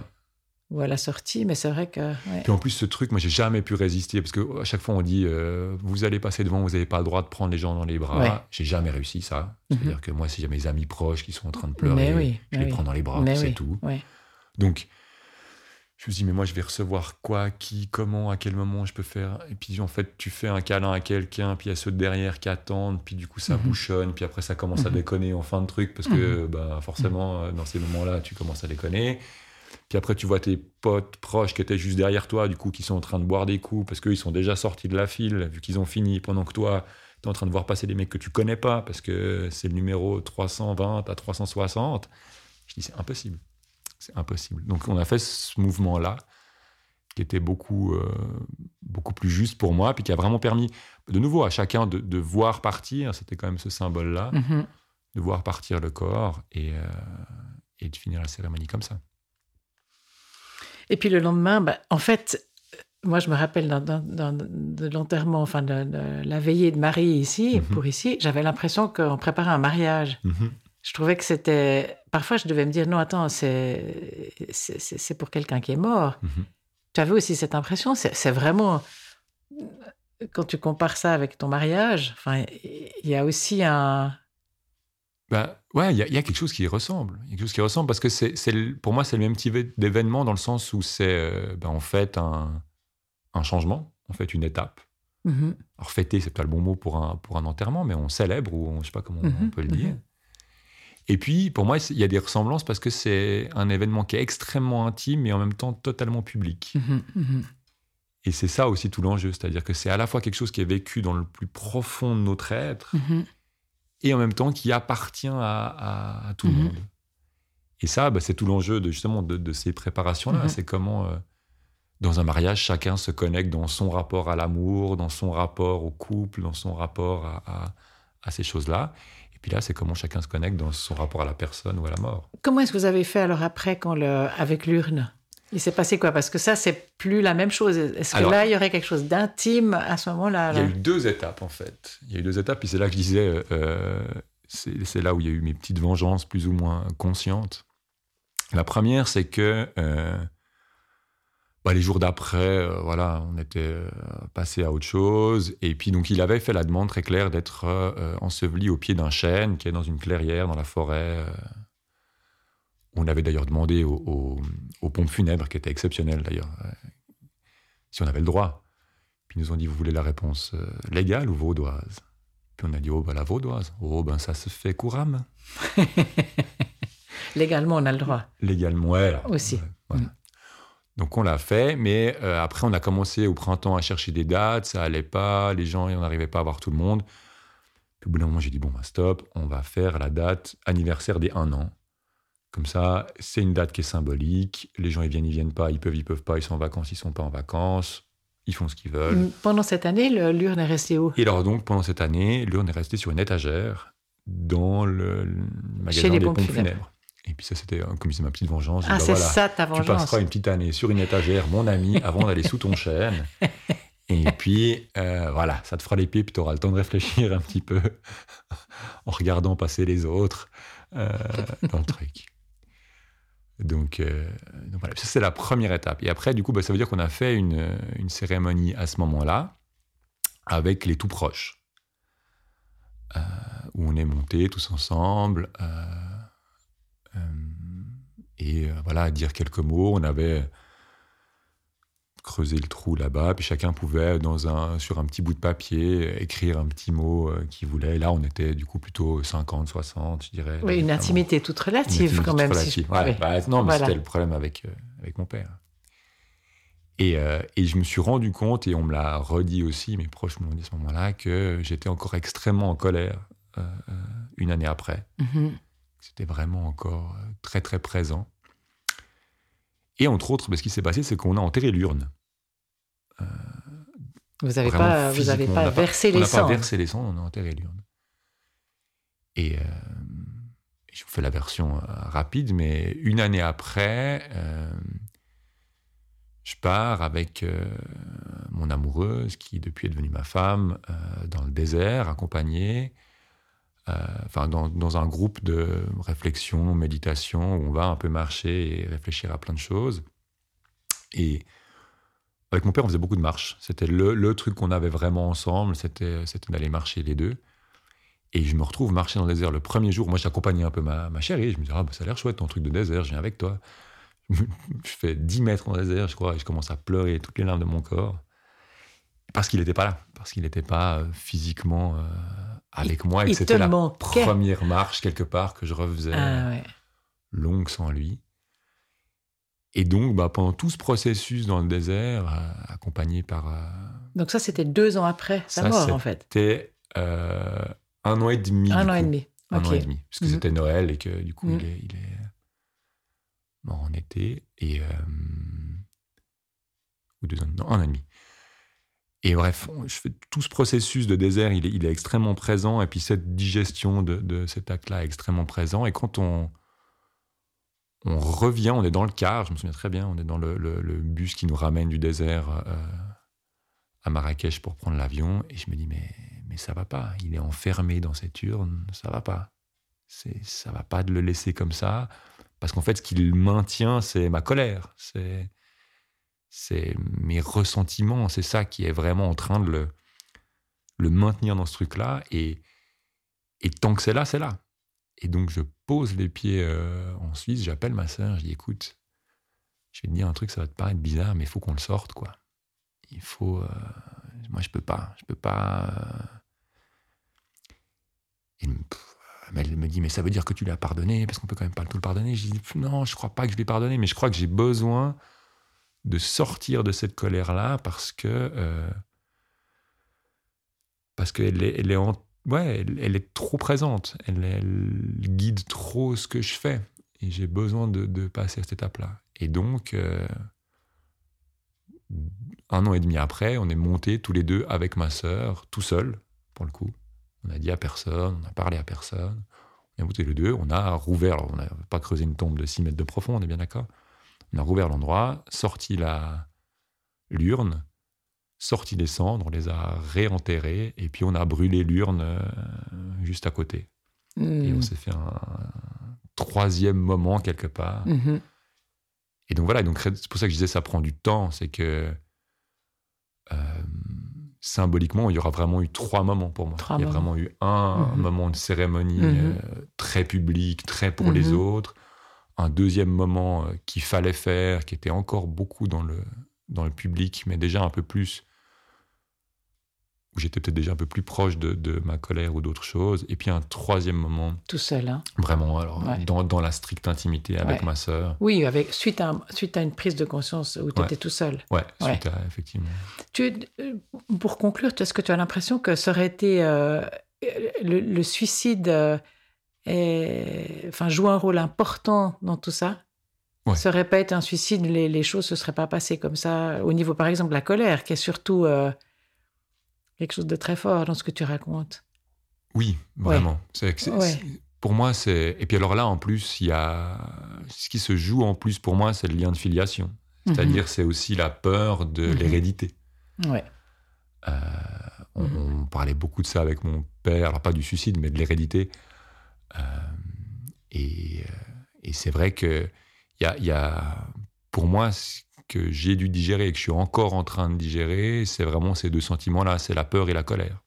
ou à la sortie, mais c'est vrai que.
Puis en plus, ce truc, moi, j'ai jamais pu résister parce que à chaque fois, on dit euh, vous allez passer devant, vous n'avez pas le droit de prendre les gens dans les bras. J'ai jamais réussi ça. Mhm. C'est-à-dire que moi, si j'ai mes amis proches qui sont en train de pleurer, je les prends dans les bras, c'est tout. Donc, je me dis mais moi, je vais recevoir quoi, qui, comment, à quel moment je peux faire? Et puis, en fait, tu fais un câlin à quelqu'un, puis il y a ceux derrière qui attendent, puis du coup, ça mhm. bouchonne, puis après, ça commence à mhm. déconner en fin de truc parce que, bah, forcément, euh, dans ces moments-là, tu commences à déconner. Puis après, tu vois tes potes proches qui étaient juste derrière toi, du coup, qui sont en train de boire des coups parce qu'ils sont déjà sortis de la file, vu qu'ils ont fini, pendant que toi, tu es en train de voir passer des mecs que tu connais pas parce que c'est le numéro 320 à 360. Je dis, c'est impossible. C'est impossible. Donc, on a fait ce mouvement-là qui était beaucoup, euh, beaucoup plus juste pour moi, puis qui a vraiment permis, de nouveau, à chacun de, voir partir, c'était quand même ce symbole-là, mm-hmm. de voir partir le corps et, euh, et de finir la cérémonie comme ça.
Et puis le lendemain, bah, en fait, moi je me rappelle de l'enterrement, enfin de, la veillée de Marie ici, mhm. pour ici, j'avais l'impression qu'on préparait un mariage. Mhm. Je trouvais que c'était. Parfois, je devais me dire non, attends, c'est c'est pour quelqu'un qui est mort. Mhm. Tu avais aussi cette impression. C'est vraiment quand tu compares ça avec ton mariage. Enfin, il y a aussi un
ben, ouais, il y, a quelque chose qui ressemble. Il y a quelque chose qui ressemble parce que c'est, pour moi, c'est le même type d'événement dans le sens où c'est euh, ben, en fait un, un, changement, en fait une étape. Mm-hmm. Alors fêter, c'est pas le bon mot pour un, pour un enterrement, mais on célèbre ou on, je sais pas comment on mm-hmm. peut le dire. Et puis, pour moi, il y a des ressemblances parce que c'est un événement qui est extrêmement intime et en même temps totalement public. Et c'est ça aussi tout l'enjeu, c'est-à-dire que c'est à la fois quelque chose qui est vécu dans le plus profond de notre être et en même temps qui appartient à, tout le mhm. monde. Et ça, bah, c'est tout l'enjeu de, justement de, ces préparations-là. Mhm. C'est comment, euh, dans un mariage, chacun se connecte dans son rapport à l'amour, dans son rapport au couple, dans son rapport à, ces choses-là. Et puis là, c'est comment chacun se connecte dans son rapport à la personne ou à la mort.
Comment est-ce que vous avez fait alors après, quand le, avec l'urne? Il s'est passé quoi? Parce que ça, c'est plus la même chose. Est-ce que là, il y aurait quelque chose d'intime à ce moment-là
Il y a eu deux étapes, en fait. Il y a eu deux étapes, puis c'est là que je disais, euh, c'est là où il y a eu mes petites vengeances plus ou moins conscientes. La première, c'est que euh, bah, les jours d'après, euh, voilà, on était passé à autre chose. Et puis, donc, il avait fait la demande très claire d'être enseveli au pied d'un chêne qui est dans une clairière dans la forêt on avait d'ailleurs demandé aux, pompes funèbres, qui étaient exceptionnelles d'ailleurs, euh, si on avait le droit. Puis ils nous ont dit, vous voulez la réponse euh, légale ou vaudoise? Puis on a dit, oh, ben la vaudoise. Oh, ben ça se fait couramment.
Légalement, on a le droit.
Légalement, ouais.
Aussi. Mm.
Donc on l'a fait, mais euh, après on a commencé au printemps à chercher des dates, ça allait pas, les gens, on n'arrivait pas à voir tout le monde. Puis au bout d'un moment, j'ai dit, bon, ben, stop, on va faire la date anniversaire des un an. Comme ça, c'est une date qui est symbolique. Les gens, ils viennent, ils viennent pas, ils peuvent, ils peuvent pas, ils sont en vacances, ils sont pas en vacances. Ils font ce qu'ils veulent.
Pendant cette année, l'urne est restée où?
Et alors donc, pendant cette année, l'urne est restée sur une étagère dans le, magasin des pompes, funèbres. Et puis ça, c'était comme c'est ma petite vengeance.
Ah, bah c'est ça ta vengeance.
Tu passeras une petite année sur une étagère, mon ami, avant d'aller sous ton chêne. Et puis, euh, voilà, ça te fera les pipes, tu auras le temps de réfléchir un petit peu en regardant passer les autres euh, dans le truc. Donc, euh, voilà, ça c'est la première étape. Et après, du coup, bah, ça veut dire qu'on a fait une, une, cérémonie à ce moment-là avec les tout proches, euh, où on est montés tous ensemble. Euh, et voilà, dire quelques mots. On avait creuser le trou là-bas, puis chacun pouvait, dans un, sur un petit bout de papier, écrire un petit mot euh, qu'il voulait. Et là, on était du coup plutôt 50, 60, je dirais.
Oui, une intimité toute relative quand même.
Relative. Bah, non, mais c'était le problème avec, euh, avec mon père. Et, euh, et, je me suis rendu compte, et on me l'a redit aussi, mes proches m'ont dit à ce moment-là, que j'étais encore extrêmement en colère une année après. Mm-hmm. C'était vraiment encore très, très présent. Et entre autres, ce qui s'est passé, c'est qu'on a enterré l'urne.
vous n'avez pas, vous avez pas versé les cendres.
On n'a pas versé les cendres, on a enterré l'urne. Et je vous fais la version rapide, mais une année après, je pars avec mon amoureuse, qui depuis est devenue ma femme, dans le désert, accompagnée euh, enfin dans, un groupe de réflexion, méditation, où on va un peu marcher et réfléchir à plein de choses. Et avec mon père, on faisait beaucoup de marches. C'était le, truc qu'on avait vraiment ensemble, c'était d'aller marcher les deux. Et je me retrouve marcher dans le désert le premier jour. Moi, j'accompagnais un peu ma, ma chérie. Je me dis, ah, bah, ça a l'air chouette ton truc de désert, je viens avec toi. Je fais 10 mètres en désert, je crois, et je commence à pleurer toutes les larmes de mon corps. Parce qu'il n'était pas là, parce qu'il n'était pas euh, physiquement euh, avec moi et que c'était la première marche quelque part que je refaisais ah, longue sans lui. Et donc, bah, pendant tout ce processus dans le désert, euh, accompagné par. Euh,
donc, ça, c'était deux ans après sa mort, en fait
C'était euh, un an et demi.
Un an et demi.
Un an et demi. Parce que mhm. c'était Noël et que, du coup, il, mhm. est, il, est, mort en été. Et. ou deux ans. Non, un an et demi. Et bref, tout ce processus de désert, il est, extrêmement présent. Et puis cette digestion de, cet acte-là est extrêmement présent. Et quand on, on revient, on est dans le car, je me souviens très bien, on est dans le, bus qui nous ramène du désert euh, à Marrakech pour prendre l'avion. Et je me dis, mais, mais ça va pas. Il est enfermé dans cette urne, ça va pas. C'est, ça va pas de le laisser comme ça. Parce qu'en fait, ce qu'il maintient, c'est ma colère. C'est c'est mes ressentiments, c'est ça qui est vraiment en train de le, le maintenir dans ce truc-là. Et, et tant que c'est là, c'est là. Et donc je pose les pieds euh, en Suisse, j'appelle ma sœur, je dis écoute, je vais te dire un truc, ça va te paraître bizarre, mais il faut qu'on le sorte, quoi. Il faut. Euh, moi, je peux pas. Je peux pas. Euh. elle me dit, mais ça veut dire que tu l'as pardonné, parce qu'on peut quand même pas tout le pardonner. Je dis, non, je crois pas que je l'ai pardonné, mais je crois que j'ai besoin de sortir de cette colère-là parce que euh, qu'elle est, elle est, ouais, elle, est trop présente, elle, guide trop ce que je fais et j'ai besoin de, passer à cette étape-là. Et donc, euh, un an et demi après, on est montés tous les deux avec ma sœur, tout seul, pour le coup. On a dit à personne, on a parlé à personne. On est montés les deux, on a rouvert, on n'a pas creusé une tombe de 6 mètres de profond, on est bien d'accord on a rouvert l'endroit, sorti la l'urne, sorti les cendres, on les a réenterrées, et puis on a brûlé l'urne euh, juste à côté. Et on hmm. s'est fait un, troisième moment quelque part. Mhm. Et donc voilà, donc c'est pour ça que je disais ça prend du temps, c'est que euh, symboliquement, il y aura vraiment eu trois moments pour moi. il y a vraiment eu un mhm. moment de cérémonie mhm. euh, très public, très pour les autres un deuxième moment euh, qu'il fallait faire, qui était encore beaucoup dans le, dans le public, mais déjà un peu plus, où j'étais peut-être déjà un peu plus proche de, ma colère ou d'autres choses. Et puis un troisième moment.
Tout seul, hein
Vraiment, alors, dans, dans, la stricte intimité avec ma sœur.
Oui, avec, suite, à, suite à une prise de conscience où tu étais tout seul.
Ouais, suite à, effectivement.
Tu, euh, pour conclure, est-ce que tu as l'impression que ça aurait été euh, le, suicide et, enfin, joue un rôle important dans tout ça. Ouais. Ça aurait pas été un suicide, les, les choses ne se seraient pas passées comme ça. Au niveau, par exemple, de la colère, qui est surtout euh, quelque chose de très fort dans ce que tu racontes.
Oui, vraiment. pour moi, c'est. Et puis alors là, en plus, il y a. Ce qui se joue en plus pour moi, c'est le lien de filiation. Mhm. C'est-à-dire, c'est aussi la peur de mhm. l'hérédité.
Ouais.
Euh, on, on, parlait beaucoup de ça avec mon père, alors pas du suicide, mais de l'hérédité. Euh, et, euh, et c'est vrai que y a, y a, pour moi, ce que j'ai dû digérer et que je suis encore en train de digérer, c'est vraiment ces deux sentiments-là, c'est la peur et la colère.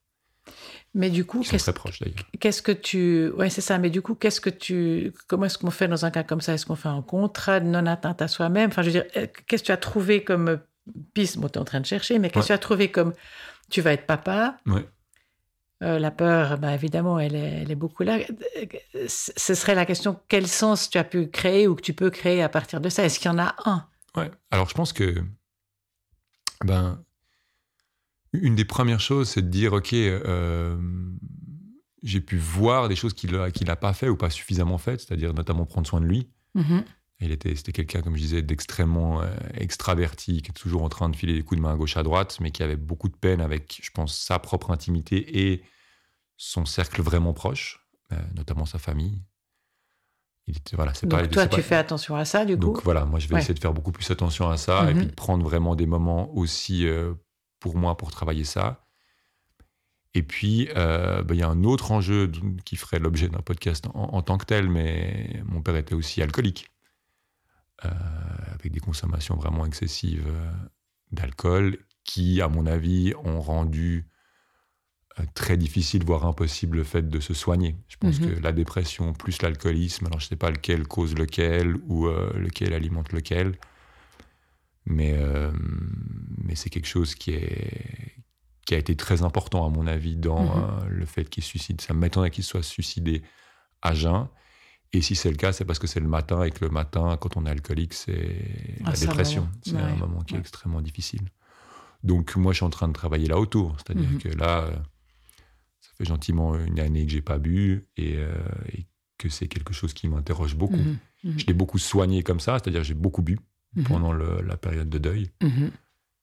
Mais du coup, qu'est-ce, qu'est-ce que tu, ouais, c'est ça. Mais du coup, qu'est-ce que tu, comment est-ce qu'on fait dans un cas comme ça? Est-ce qu'on fait un contrat de non-atteinte à soi-même? Enfin, je veux dire, euh, qu'est-ce que tu as trouvé comme piste? Bon, tu es en train de chercher, mais qu'est-ce que tu as trouvé comme, tu vas être papa
ouais.
Euh, la peur, bah, évidemment, elle est, beaucoup là. Ce serait la question quel sens tu as pu créer ou que tu peux créer à partir de ça? Est-ce qu'il y en a un?
Ouais. Alors, je pense que ben, une des premières choses, c'est de dire ok, euh, j'ai pu voir des choses qu'il n'a pas fait ou pas suffisamment faites, c'est-à-dire notamment prendre soin de lui. Mm-hmm. Il était, c'était quelqu'un, comme je disais, d'extrêmement euh, extraverti, qui est toujours en train de filer des coups de main à gauche à droite, mais qui avait beaucoup de peine avec, je pense, sa propre intimité et son cercle vraiment proche, euh, notamment sa famille.
Il était, voilà, c'est Donc toi, tu fais attention à ça, du coup
Donc voilà, moi, je vais essayer de faire beaucoup plus attention à ça et puis mhm. de prendre vraiment des moments aussi euh, pour moi pour travailler ça. Et puis, bah, il y a un autre enjeu qui ferait l'objet d'un podcast en, tant que tel, mais mon père était aussi alcoolique. Euh, avec des consommations vraiment excessives euh, d'alcool, qui, à mon avis, ont rendu euh, très difficile, voire impossible, le fait de se soigner. Je pense mhm. que la dépression plus l'alcoolisme, alors je ne sais pas lequel cause lequel ou lequel alimente lequel, mais, mais c'est quelque chose qui, est, qui a été très important, à mon avis, dans mhm. le fait qu'il suicide. Ça m'étonnerait qu'il soit suicidé à jeun. Et si c'est le cas, c'est parce que c'est le matin et que le matin, quand on est alcoolique, c'est la ah, dépression. C'est un moment qui est extrêmement difficile. Donc moi, je suis en train de travailler là autour. C'est-à-dire mhm. que là, euh, fait gentiment une année que j'ai pas bu euh, et, que c'est quelque chose qui m'interroge beaucoup. Mhm. Mhm. Je l'ai beaucoup soigné comme ça, c'est-à-dire j'ai beaucoup bu pendant la période de deuil.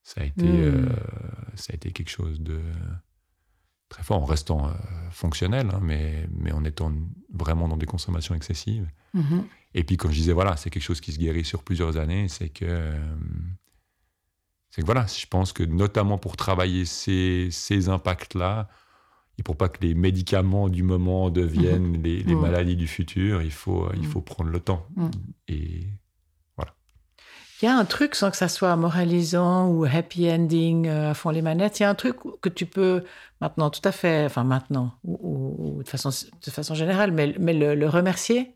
Ça a été, euh, ça a été quelque chose de très fort en restant euh, fonctionnel, hein, mais, mais en étant vraiment dans des consommations excessives. Et puis, comme je disais, voilà, c'est quelque chose qui se guérit sur plusieurs années. C'est que, euh, c'est que voilà, je pense que notamment pour travailler ces, ces impacts-là, et pour pas que les médicaments du moment deviennent les, les maladies du futur, il faut, il mm. faut prendre le temps. Mm. Et
il y a un truc, sans que ça soit moralisant ou happy ending euh, à fond les manettes, il y a un truc que tu peux maintenant, tout à fait, enfin maintenant, ou, de, façon, de façon générale, mais, mais le, remercier.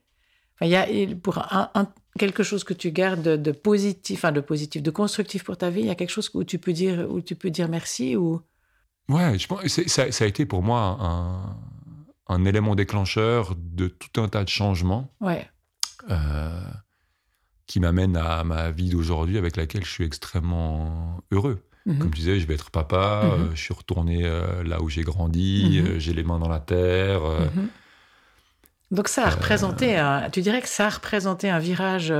Enfin, il y a pour un, quelque chose que tu gardes de, positif, enfin de positif, de constructif pour ta vie, il y a quelque chose où tu peux dire, où tu peux dire merci ou.
Ouais, je pense, ça, ça, a été pour moi un, un, élément déclencheur de tout un tas de changements.
Ouais.
Euh, qui m'amène à ma vie d'aujourd'hui avec laquelle je suis extrêmement heureux. Mhm. Comme je disais, je vais être papa, mhm. euh, je suis retourné euh, là où j'ai grandi, mhm. euh, j'ai les mains dans la terre.
Donc ça a représenté, tu dirais que ça a représenté un virage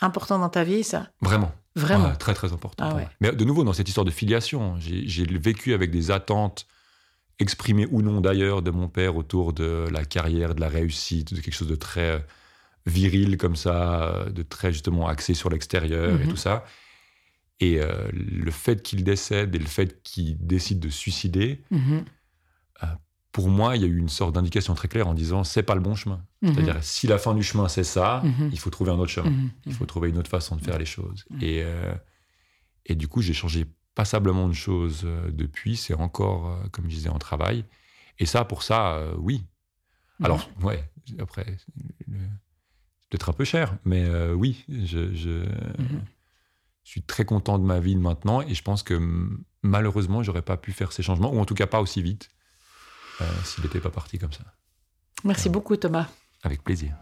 important dans ta vie, ça?
Vraiment.
Vraiment.
très, très important. Ah Mais de nouveau, dans cette histoire de filiation, j'ai vécu avec des attentes exprimées ou non d'ailleurs de mon père autour de la carrière, de la réussite, de quelque chose de très viril comme ça, de très justement axé sur l'extérieur et mhm. tout ça. Et euh, le fait qu'il décède et le fait qu'il décide de suicider, mhm. euh, pour moi, il y a eu une sorte d'indication très claire en disant c'est pas le bon chemin. Mhm. C'est-à-dire si la fin du chemin c'est ça, il faut trouver un autre chemin. Il faut trouver une autre façon de faire les choses. Et, euh, et du coup, j'ai changé passablement de choses depuis. C'est encore, comme je disais, en travail. Et ça, pour ça, oui. Alors, ouais, après, peut-être un peu cher, mais euh, oui, je, mhm. suis très content de ma vie maintenant et je pense que malheureusement, j'aurais pas pu faire ces changements, ou en tout cas pas aussi vite, euh, s'il n'était pas parti comme ça.
Merci beaucoup, Thomas.
Avec plaisir.